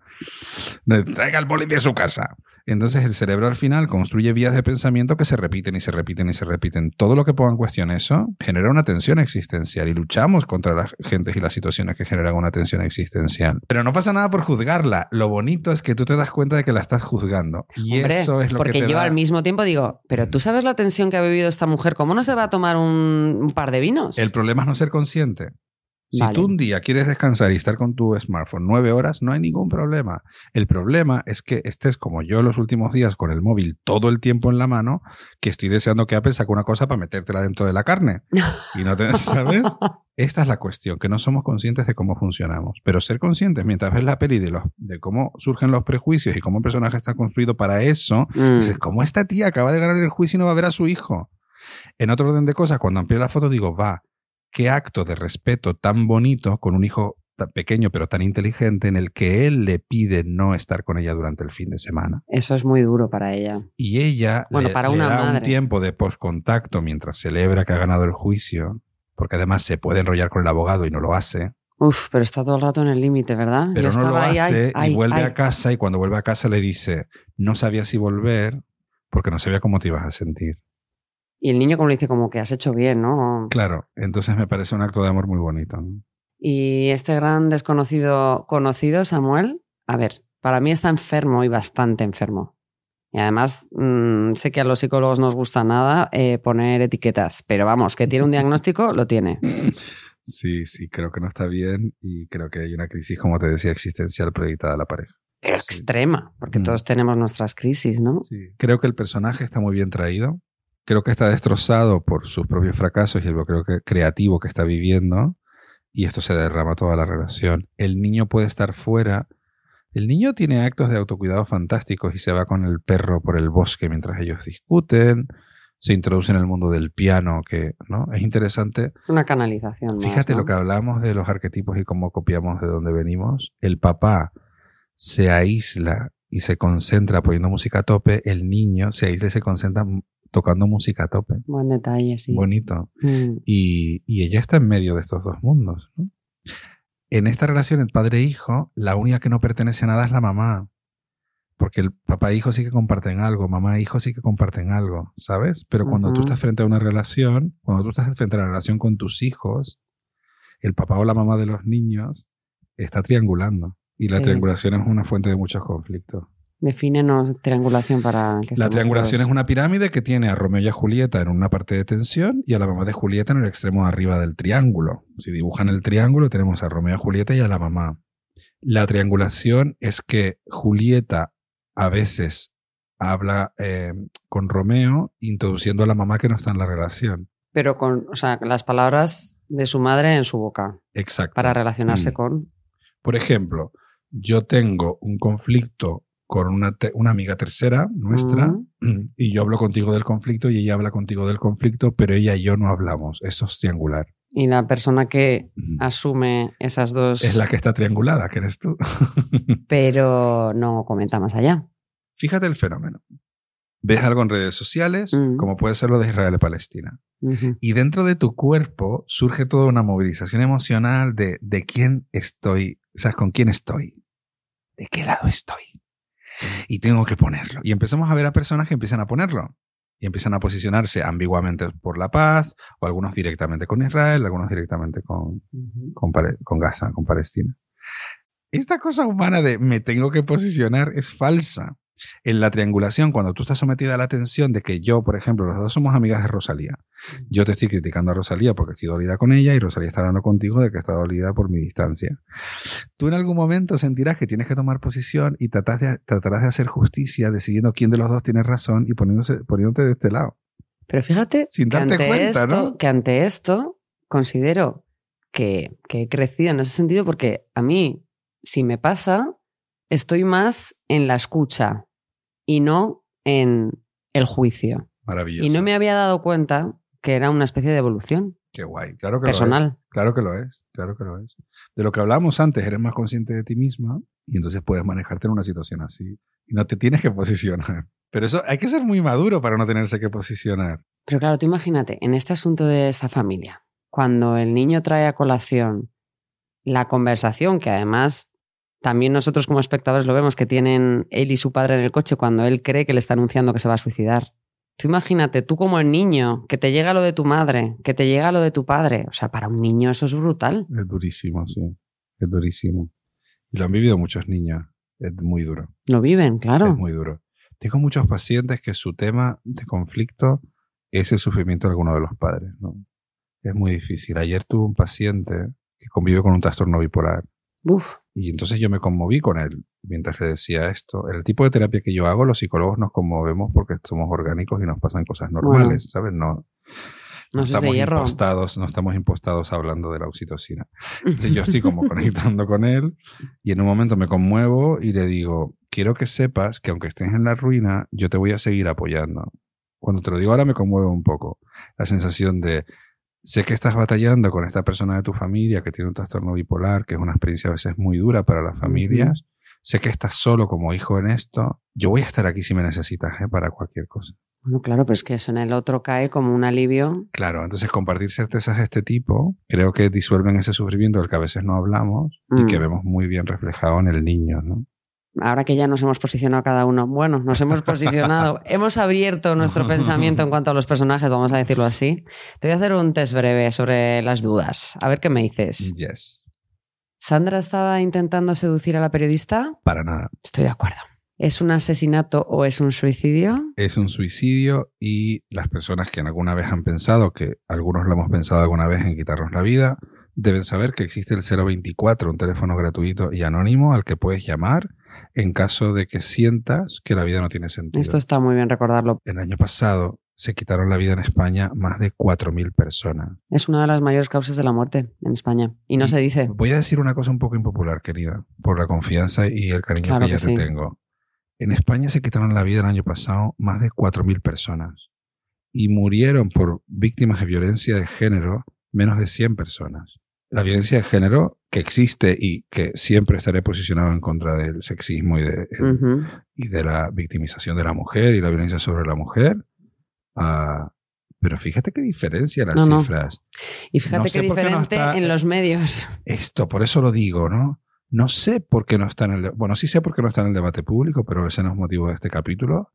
Traiga el boli de su casa. Entonces el cerebro al final construye vías de pensamiento que se repiten y se repiten y se repiten. Todo lo que ponga en cuestión eso genera una tensión existencial y luchamos contra las gentes y las situaciones que generan una tensión existencial. Pero no pasa nada por juzgarla. Lo bonito es que tú te das cuenta de que la estás juzgando. Y Hombre, eso es lo porque que te yo da- al mismo tiempo digo, pero tú sabes la tensión que ha vivido esta mujer, ¿cómo no se va a tomar un, un par de vinos? El problema es no ser consciente. Si Vale. tú un día quieres descansar y estar con tu smartphone nueve horas, no hay ningún problema. El problema es que estés como yo los últimos días con el móvil todo el tiempo en la mano, que estoy deseando que Apple saque una cosa para metértela dentro de la carne. Y no te, ¿sabes? Esta es la cuestión, que no somos conscientes de cómo funcionamos. Pero ser conscientes mientras ves la peli de, los, de cómo surgen los prejuicios y cómo el personaje está construido para eso, Mm. Dices, ¿cómo esta tía acaba de ganar el juicio y no va a ver a su hijo? En otro orden de cosas, cuando amplié la foto, digo, va, qué acto de respeto tan bonito con un hijo tan pequeño pero tan inteligente en el que él le pide no estar con ella durante el fin de semana. Eso es muy duro para ella. Y ella Bueno, le, para le da un tiempo de postcontacto mientras celebra que ha ganado el juicio, porque además se puede enrollar con el abogado y no lo hace, Uf, pero está todo el rato en el límite, ¿verdad? pero Yo no lo ahí, hace y vuelve a casa y cuando vuelve a casa le dice, no sabía si volver porque no sabía cómo te ibas a sentir. Y el niño como le dice como que has hecho bien, ¿no? Claro, entonces me parece un acto de amor muy bonito. ¿no? Y este gran desconocido conocido, Samuel, a ver, para mí está enfermo y bastante enfermo. Y además, mm, sé que a los psicólogos nos gusta nada eh, poner etiquetas, pero vamos, que tiene un diagnóstico, lo tiene. Sí, sí, creo que no está bien y creo que hay una crisis, como te decía, existencial proyectada a la pareja. Pero Sí. extrema, porque Mm. todos tenemos nuestras crisis, ¿no? Sí. Creo que el personaje está muy bien traído. Creo que está destrozado por sus propios fracasos y el bloqueo que- creativo que está viviendo. Y esto se derrama toda la relación. El niño puede estar fuera. El niño tiene actos de autocuidado fantásticos y se va con el perro por el bosque mientras ellos discuten. Se introduce en el mundo del piano, que ¿no? es interesante. Una canalización. más, Fíjate ¿no? lo que hablamos de los arquetipos y cómo copiamos de dónde venimos. El papá se aísla y se concentra poniendo música a tope. El niño se aísla y se concentra tocando música a tope. Buen detalle, sí. Bonito. Mm. Y, y ella está en medio de estos dos mundos. ¿no? En esta relación entre padre e hijo, la única que no pertenece a nada es la mamá. Porque el papá e hijo sí que comparten algo, mamá e hijo sí que comparten algo, ¿sabes? Pero cuando tú estás frente a una relación, cuando tú estás frente a la relación con tus hijos, el papá o la mamá de los niños está triangulando. Y la Sí. triangulación es una fuente de muchos conflictos. Defínenos triangulación para que La triangulación todos. es una pirámide que tiene a Romeo y a Julieta en una parte de tensión y a la mamá de Julieta en el extremo de arriba del triángulo. Si dibujan el triángulo, tenemos a Romeo y a Julieta y a la mamá. La triangulación es que Julieta a veces habla eh, con Romeo introduciendo a la mamá que no está en la relación. Pero con, o sea, las palabras de su madre en su boca Exacto. para relacionarse Mm. con. Por ejemplo, yo tengo un conflicto con una, una amiga tercera nuestra y yo hablo contigo del conflicto y ella habla contigo del conflicto, pero ella y yo no hablamos. Eso es triangular. Y la persona que asume esas dos, Es la que está triangulada, que eres tú. pero no comenta más allá. Fíjate el fenómeno. Ves algo en redes sociales, como puede ser lo de Israel y Palestina. Y dentro de tu cuerpo surge toda una movilización emocional de, de quién estoy, o sea, con quién estoy, de qué lado estoy. Y tengo que ponerlo. Y empezamos a ver a personas que empiezan a ponerlo. Y empiezan a posicionarse ambiguamente por la paz, o algunos directamente con Israel, algunos directamente con, con, con Gaza, con Palestina. Esta cosa humana de me tengo que posicionar es falsa. En la triangulación, cuando tú estás sometida a la tensión de que yo, por ejemplo, los dos somos amigas de Rosalía, yo te estoy criticando a Rosalía porque estoy dolida con ella y Rosalía está hablando contigo de que está dolida por mi distancia. Tú en algún momento sentirás que tienes que tomar posición y tratarás de, tratarás de hacer justicia decidiendo quién de los dos tiene razón y poniéndose, poniéndote de este lado. Pero fíjate Sin que, darte ante cuenta, esto, ¿no? que ante esto considero que, que he crecido en ese sentido porque a mí, si me pasa, estoy más en la escucha y no en el juicio. Maravilloso. Y no me había dado cuenta que era una especie de evolución Qué guay. Claro que lo es. personal. Claro que lo es. Claro que lo es. De lo que hablábamos antes, eres más consciente de ti misma y entonces puedes manejarte en una situación así. Y no te tienes que posicionar. Pero eso hay que ser muy maduro para no tenerse que posicionar. Pero claro, tú imagínate, en este asunto de esta familia, cuando el niño trae a colación la conversación, que además también nosotros como espectadores lo vemos, que tienen él y su padre en el coche cuando él cree que le está anunciando que se va a suicidar. Tú imagínate, tú como el niño, que te llega lo de tu madre, que te llega lo de tu padre. O sea, para un niño eso es brutal. Es durísimo, sí. Es durísimo. Y lo han vivido muchos niños. Es muy duro. Lo viven, claro. Es muy duro. Tengo muchos pacientes que su tema de conflicto es el sufrimiento de alguno de los padres. ¿no? Es muy difícil. Ayer tuve un paciente que convive con un trastorno bipolar Uf, y entonces yo me conmoví con él mientras le decía esto. El tipo de terapia que yo hago, los psicólogos nos conmovemos porque somos orgánicos y nos pasan cosas normales, ¿sabes? No, estamos impostados, no estamos impostados hablando de la oxitocina. Entonces yo estoy como conectando con él y en un momento me conmuevo y le digo, quiero que sepas que aunque estés en la ruina, yo te voy a seguir apoyando. Cuando te lo digo ahora me conmueve un poco. La sensación de, sé que estás batallando con esta persona de tu familia que tiene un trastorno bipolar, que es una experiencia a veces muy dura para las familias. Sé que estás solo como hijo en esto. Yo voy a estar aquí si me necesitas ¿eh? para cualquier cosa. Bueno, claro, pero es que eso en el otro cae como un alivio. Claro, entonces compartir certezas de este tipo creo que disuelven ese sufrimiento del que a veces no hablamos y Mm. que vemos muy bien reflejado en el niño, ¿no? Ahora que ya nos hemos posicionado cada uno, bueno, nos hemos posicionado, hemos abierto nuestro pensamiento en cuanto a los personajes, vamos a decirlo así. Te voy a hacer un test breve sobre las dudas. A ver qué me dices. Yes. ¿Sandra estaba intentando seducir a la periodista? Para nada. Estoy de acuerdo. ¿Es un asesinato o es un suicidio? Es un suicidio y las personas que alguna vez han pensado, que algunos lo hemos pensado alguna vez en quitarnos la vida, deben saber que existe el 024, un teléfono gratuito y anónimo al que puedes llamar en caso de que sientas que la vida no tiene sentido. Esto está muy bien recordarlo. El año pasado se quitaron la vida en España más de 4.000 personas. Es una de las mayores causas de la muerte en España. Y no Y se dice. Voy a decir una cosa un poco impopular, querida, por la confianza y el cariño Claro que ya que te sí. tengo. En España se quitaron la vida el año pasado más de 4.000 personas y murieron por víctimas de violencia de género menos de 100 personas. La violencia de género que existe y que siempre estaré posicionado en contra del sexismo y de, y de la victimización de la mujer y la violencia sobre la mujer. Ah, pero fíjate qué diferencia las No, no. cifras. Y fíjate No qué sé qué diferente está- en los medios. Esto, por eso lo digo, ¿no? No sé por qué no está en el... Bueno, sí sé por qué no está en el debate público, pero ese no es motivo de este capítulo.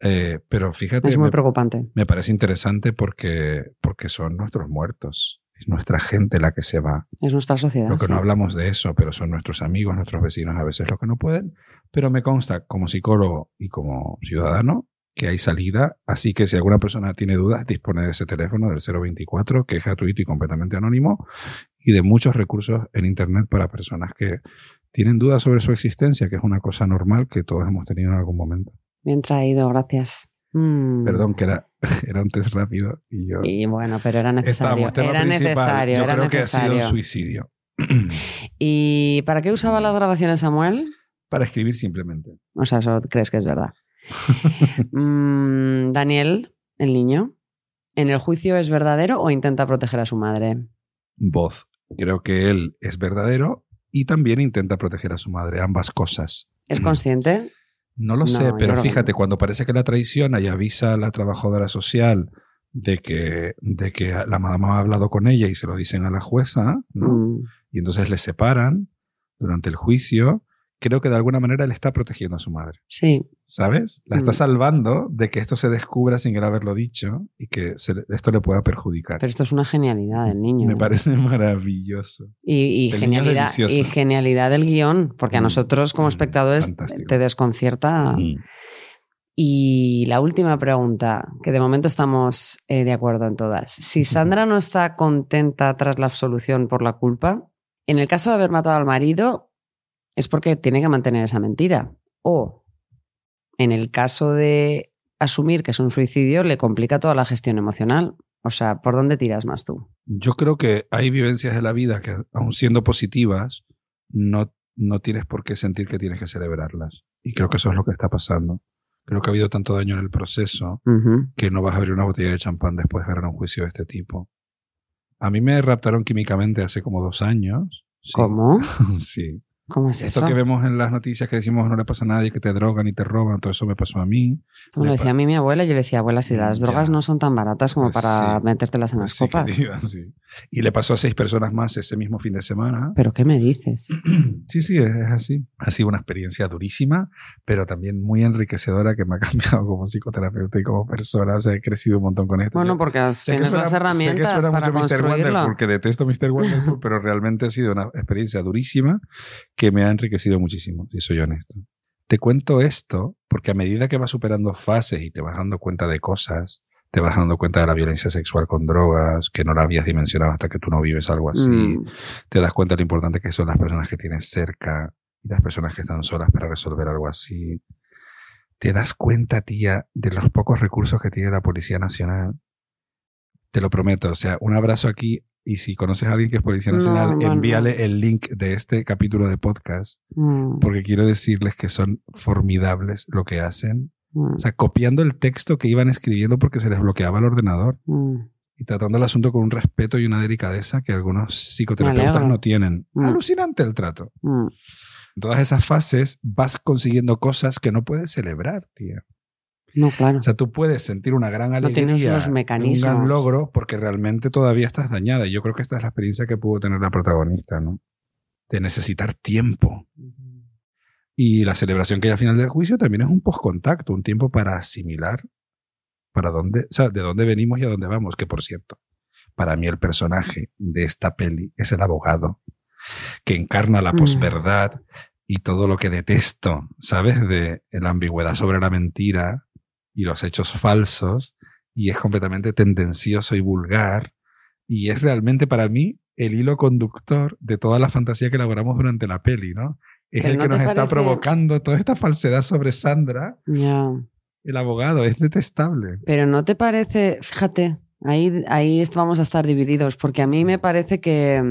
Eh, pero fíjate, Es muy me, preocupante. me parece interesante porque, porque son nuestros muertos. Es nuestra gente la que se va. Es nuestra sociedad. Lo que sí. no hablamos de eso, pero son nuestros amigos, nuestros vecinos a veces los que no pueden. Pero me consta como psicólogo y como ciudadano que hay salida. Así que si alguna persona tiene dudas, dispone de ese teléfono del 024, que es gratuito y completamente anónimo, y de muchos recursos en Internet para personas que tienen dudas sobre su existencia, que es una cosa normal que todos hemos tenido en algún momento. Bien traído, gracias. Mm. Perdón, que era, era un test rápido y yo... Y bueno, pero era necesario. Era necesario, Yo era creo que ha sido un suicidio. ¿Y para qué usaba las grabaciones Samuel? para escribir simplemente. O sea, eso crees que es verdad. Mm, Daniel, el niño, ¿en el juicio es verdadero o intenta proteger a su madre? voz. Creo que él es verdadero y también intenta proteger a su madre, ambas cosas. ¿Es consciente? No lo No, sé, pero fíjate, cuando parece que la traiciona y avisa a la trabajadora social de que, de que la mamá ha hablado con ella y se lo dicen a la jueza, ¿no? Mm, y entonces le separan durante el juicio, creo que de alguna manera él está protegiendo a su madre, sí, ¿sabes? La está Mm. salvando de que esto se descubra sin él haberlo dicho y que se- esto le pueda perjudicar. pero esto es una genialidad del niño. Me parece maravilloso. Y, genialidad, y genialidad del guion, porque a Mm, nosotros como mm, espectadores fantástico. te desconcierta. Mm. Y la última pregunta, que de momento estamos eh, de acuerdo en todas. Si Sandra no está contenta tras la absolución por la culpa, en el caso de haber matado al marido, es porque tiene que mantener esa mentira. O en el caso de asumir que es un suicidio, le complica toda la gestión emocional. O sea, ¿por dónde tiras más tú? Yo creo que hay vivencias de la vida que, aun siendo positivas, no, no tienes por qué sentir que tienes que celebrarlas. Y creo que eso es lo que está pasando. Creo que ha habido tanto daño en el proceso que no vas a abrir una botella de champán después de ganar un juicio de este tipo. A mí me raptaron químicamente hace como dos años. Sí. ¿Cómo? sí. ¿Cómo es Esto eso? que vemos en las noticias que decimos no le pasa a nadie, que te drogan y te roban, todo eso me pasó a mí. Esto me lo decía a mí mi abuela. Yo le decía, abuela, si las Ya. drogas no son tan baratas como Pues para sí. metértelas en Pues las sí, copas. querida, sí. Y le pasó a seis personas más ese mismo fin de semana. ¿Pero qué me dices? Sí, sí, es así. Ha sido una experiencia durísima, pero también muy enriquecedora que me ha cambiado como psicoterapeuta y como persona. O sea, he crecido un montón con esto. Bueno, porque que tienes suena- las sé que herramientas suena para mucho Mr. Wonderful, que detesto Mr. Wonderful, pero realmente ha sido una experiencia durísima que me ha enriquecido muchísimo, si soy honesto. Te cuento esto porque a medida que vas superando fases y te vas dando cuenta de cosas, te vas dando cuenta de la violencia sexual con drogas, que no la habías dimensionado hasta que tú no vives algo así, Mm, te das cuenta de lo importante que son las personas que tienes cerca y las personas que están solas para resolver algo así. Te das cuenta, tía, de los pocos recursos que tiene la Policía Nacional. Te lo prometo. O sea, un abrazo aquí. Y si conoces a alguien que es Policía Nacional, no, envíale el link de este capítulo de podcast, mm, porque quiero decirles que son formidables lo que hacen. mm, O sea, copiando el texto que iban escribiendo porque se les bloqueaba el ordenador mm. y tratando el asunto con un respeto y una delicadeza que algunos psicoterapeutas no tienen. Mm. Alucinante el trato. En todas esas fases vas consiguiendo cosas que no puedes celebrar, tía. No, claro. O sea, tú puedes sentir una gran No tienes alegría, los un gran logro, porque realmente todavía estás dañada. Y yo creo que esta es la experiencia que pudo tener la protagonista, ¿no? De necesitar tiempo. Y la celebración que hay al final del juicio también es un postcontacto, un tiempo para asimilar para dónde, o sea, de dónde venimos y a dónde vamos. Que por cierto, para mí el personaje de esta peli es el abogado que encarna la Mm. posverdad y todo lo que detesto, ¿sabes? De la ambigüedad sobre la mentira y los hechos falsos y es completamente tendencioso y vulgar y es realmente para mí el hilo conductor de toda la fantasía que elaboramos durante la peli, ¿no? Es Pero el ¿no que nos está provocando toda esta falsedad sobre Sandra, el abogado, es detestable. Pero no te parece, fíjate, ahí, ahí vamos a estar divididos, porque a mí me parece que,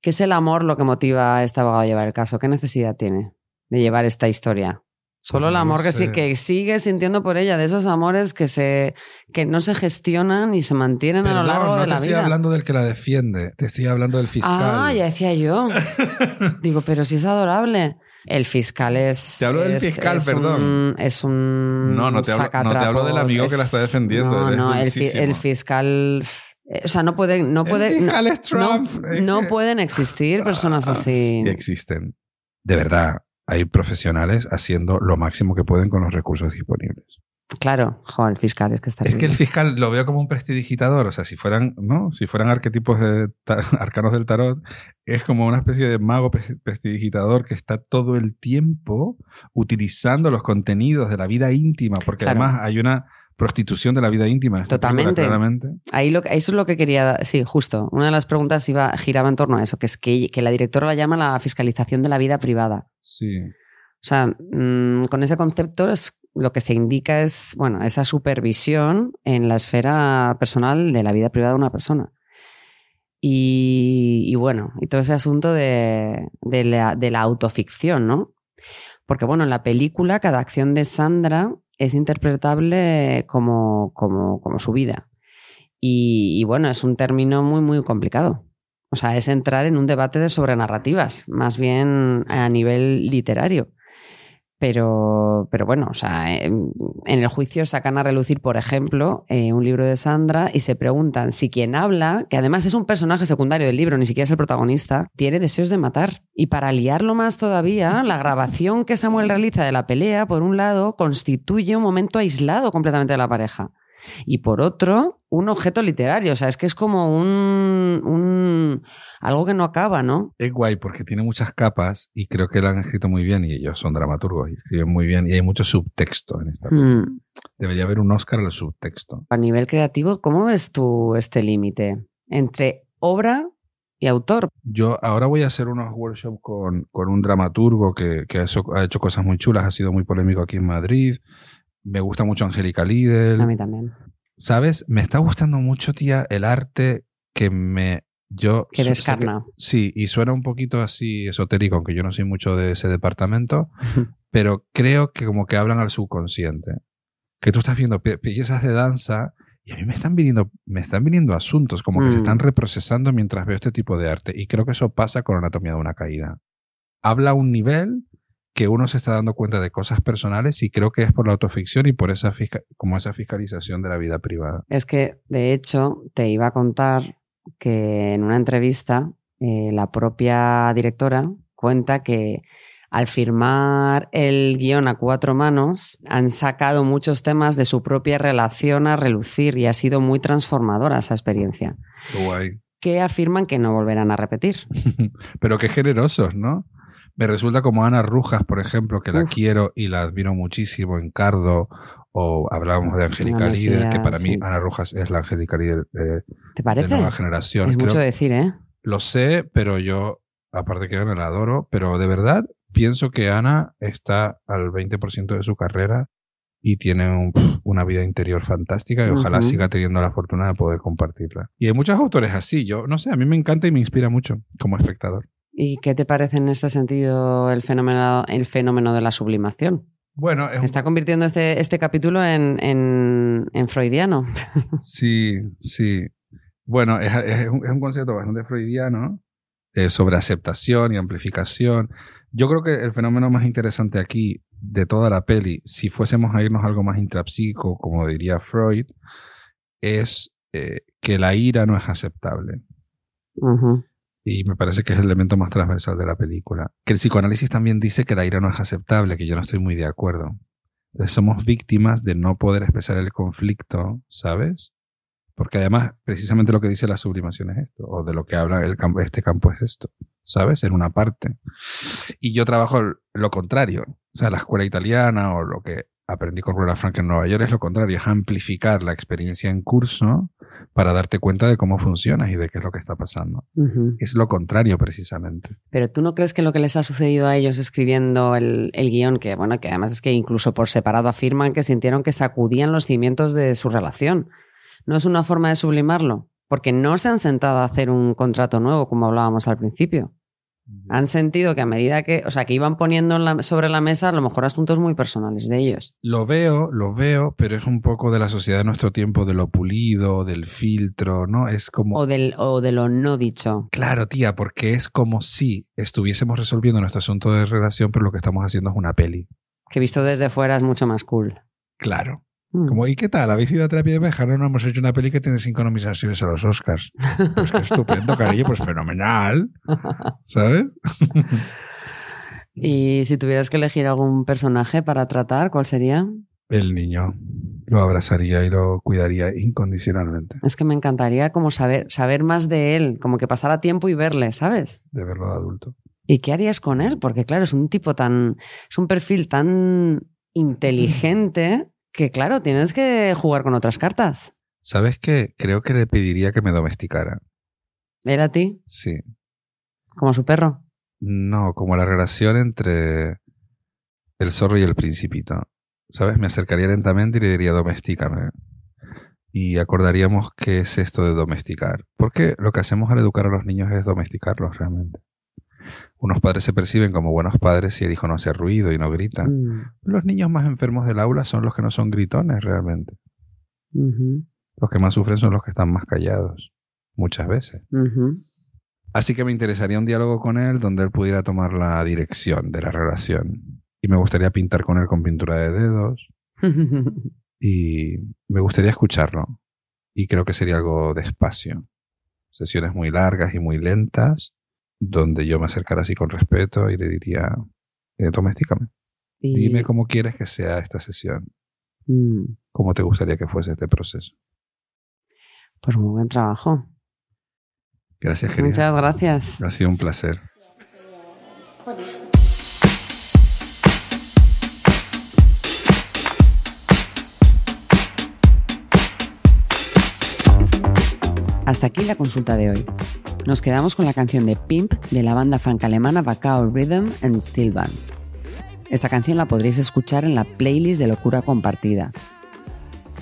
que es el amor lo que motiva a este abogado a llevar el caso. ¿Qué necesidad tiene de llevar esta historia? Solo el No amor que, sí, sé. que sigue sintiendo por ella, de esos amores que, se, que no se gestionan y se mantienen a lo largo no de te la estoy vida. hablando del que la defiende, te estoy hablando del fiscal. Ah, ya decía yo. Digo, pero si es adorable. El fiscal es. Te hablo del fiscal, es perdón. Un, es un. No, no te hablo- no te hablo del amigo que la es- está defendiendo, No, no, el, fi- el fiscal. O sea, no puede. No El puede fiscal no, es Trump, no- no que- pueden existir personas así. Existen. De verdad, hay profesionales haciendo lo máximo que pueden con los recursos disponibles. Claro, joder, el fiscal es que está. Es que el fiscal lo veo como un prestidigitador, o sea, si fueran, ¿no? Si fueran arquetipos de arcanos del tarot, es como una especie de mago pres- prestidigitador que está todo el tiempo utilizando los contenidos de la vida íntima, porque Claro. además hay una prostitución de la vida íntima Totalmente. claramente. Ahí lo, eso es lo que quería. Sí, justo. Una de las preguntas iba, giraba en torno a eso, que es que, que la directora la llama la fiscalización de la vida privada. Sí. O sea, mm, con ese concepto es, lo que se indica es, bueno, esa supervisión en la esfera personal de la vida privada de una persona. Y, y bueno, y todo ese asunto de, de la, de la autoficción, ¿no? Porque bueno, en la película cada acción de Sandra es interpretable como, como, como su vida. Y, y bueno, es un término muy, muy complicado. O sea, es entrar en un debate de sobre narrativas, más bien a nivel literario. Pero, pero bueno, o sea, en en el juicio sacan a relucir, por ejemplo, eh, un libro de Sandra y se preguntan si quien habla, que además es un personaje secundario del libro, ni siquiera es el protagonista, tiene deseos de matar. Y para liarlo más todavía, la grabación que Samuel realiza de la pelea, por un lado, constituye un momento aislado completamente de la pareja. Y por otro, un objeto literario. O sea, es que es como un, un algo que no acaba, ¿no? Es guay porque tiene muchas capas y creo que lo han escrito muy bien y ellos son dramaturgos y escriben muy bien y hay mucho subtexto en esta. Mm. Debería haber un Oscar al subtexto. A nivel creativo, ¿cómo ves tú este límite entre obra y autor? Yo ahora voy a hacer unos workshops con, con un dramaturgo que, que ha, hecho, ha hecho cosas muy chulas, ha sido muy polémico aquí en Madrid. Me gusta mucho Angélica Lidl. A mí también. ¿Sabes? Me está gustando mucho, tía, el arte que me... Yo Que descarna. sí, y suena un poquito así esotérico, aunque yo no soy mucho de ese departamento, pero creo que como que hablan al subconsciente. que tú estás viendo pie- piezas de danza y a mí me están viniendo, me están viniendo asuntos como que se Mm. están reprocesando mientras veo este tipo de arte. Y creo que eso pasa con Anatomía de una caída. Habla a un nivel que uno se está dando cuenta de cosas personales y creo que es por la autoficción y por esa como esa fiscalización de la vida privada. Es que, de hecho, te iba a contar que en una entrevista eh, la propia directora cuenta que al firmar el guion a cuatro manos han sacado muchos temas de su propia relación a relucir y ha sido muy transformadora esa experiencia, guay. que afirman que no volverán a repetir. Pero qué generosos, ¿no? Me resulta como Ana Rujas, por ejemplo, que la quiero y la admiro muchísimo en Cardo, o hablábamos de Angélica Líder, que para mí. Ana Rujas es la Angélica Líder eh, ¿Te de parece? nueva generación. Es Creo- mucho decir, ¿eh? Lo sé, pero yo, aparte que Ana la adoro, pero de verdad pienso que Ana está al 20% de su carrera y tiene un- una vida interior fantástica y ojalá siga teniendo la fortuna de poder compartirla. Y hay muchos autores así, yo no sé, a mí me encanta y me inspira mucho como espectador. ¿Y qué te parece en este sentido el fenómeno, el fenómeno de la sublimación? Bueno, es está convirtiendo este, este capítulo en, en- en freudiano. Sí, sí. Bueno, es, es un, es un concepto bastante freudiano eh, sobre aceptación y amplificación. Yo creo que el fenómeno más interesante aquí de toda la peli, si fuésemos a irnos a algo más intrapsíquico, como diría Freud, es eh, que la ira no es aceptable. Ujú. Y me parece que es el elemento más transversal de la película. Que el psicoanálisis también dice que la ira no es aceptable, que yo no estoy muy de acuerdo. Entonces somos víctimas de no poder expresar el conflicto, ¿sabes? Porque además, precisamente lo que dice la sublimación es esto, o de lo que habla el campo, este campo es esto, ¿sabes? En una parte. Y yo trabajo lo contrario. O sea, la escuela italiana o lo que aprendí con Rueda Frank en Nueva York es lo contrario, es amplificar la experiencia en curso para darte cuenta de cómo funciona y de qué es lo que está pasando. Es lo contrario, precisamente. Pero tú no crees que lo que les ha sucedido a ellos escribiendo el, el guion, que bueno, que además es que incluso por separado afirman que sintieron que sacudían los cimientos de su relación. ¿No es una forma de sublimarlo? Porque no se han sentado a hacer un contrato nuevo, como hablábamos al principio. Han sentido que a medida que, o sea, que iban poniendo la- sobre la mesa a lo mejor asuntos muy personales de ellos. Lo veo, lo veo, pero es un poco de la sociedad de nuestro tiempo, de lo pulido, del filtro, ¿no? Es como... O, del, o de lo no dicho. Claro, tía, porque es como si estuviésemos resolviendo nuestro asunto de relación, pero lo que estamos haciendo es una peli. Que visto desde fuera es mucho más cool. Claro. Mm. Como, ¿y qué tal? ¿Habéis ido a terapia de pareja? No, no, hemos hecho una peli que tiene cinco nominaciones a los Oscars. Pues qué estupendo, cariño, pues fenomenal. ¿Sabes? Y si tuvieras que elegir algún personaje para tratar, ¿cuál sería? El niño lo abrazaría y lo cuidaría incondicionalmente Es que me encantaría como saber, saber más de él, como que pasara tiempo y verle, ¿sabes? de verlo de adulto. ¿Y qué harías con él? Porque claro, es un tipo tan, es un perfil tan inteligente que claro, tienes que jugar con otras cartas. ¿Sabes qué? Creo que le pediría que me domesticara. Él a ti, Sí. como su perro. No, como la relación entre el zorro y el principito. ¿Sabes? Me acercaría lentamente y le diría domestícame. Y acordaríamos qué es esto de domesticar. Porque lo que hacemos al educar a los niños es domesticarlos realmente. Unos padres se perciben como buenos padres si el hijo no hace ruido y no grita. Mm, Los niños más enfermos del aula son los que no son gritones realmente. Los que más sufren son los que están más callados. Muchas veces. Así que me interesaría un diálogo con él donde él pudiera tomar la dirección de la relación. Y me gustaría pintar con él con pintura de dedos. Y me gustaría escucharlo. Y creo que sería algo despacio. Sesiones muy largas y muy lentas, donde yo me acercara así con respeto y le diría, eh, domésticame. Y- Dime cómo quieres que sea esta sesión. Mm, ¿Cómo te gustaría que fuese este proceso? Pues muy buen trabajo. Gracias, querida. Muchas gracias. Ha sido un placer. Hasta aquí la consulta de hoy. Nos quedamos con la canción de Pimp de la banda funk alemana Bacao Rhythm and Steel Band. Esta canción la podréis escuchar en la playlist de Locura Compartida.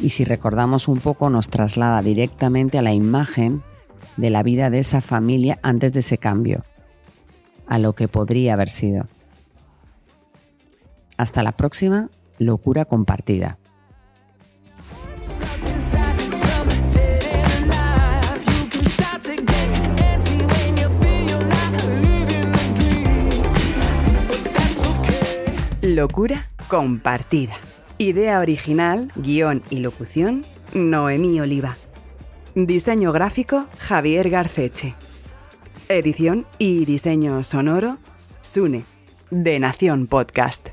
Y si recordamos un poco, nos traslada directamente a la imagen de la vida de esa familia antes de ese cambio, a lo que podría haber sido. Hasta la próxima Locura Compartida. Locura compartida. Idea original, guion y locución, Noemí Oliva. Diseño gráfico, Javier Garceche. Edición y diseño sonoro, Sune, de Nación Podcast.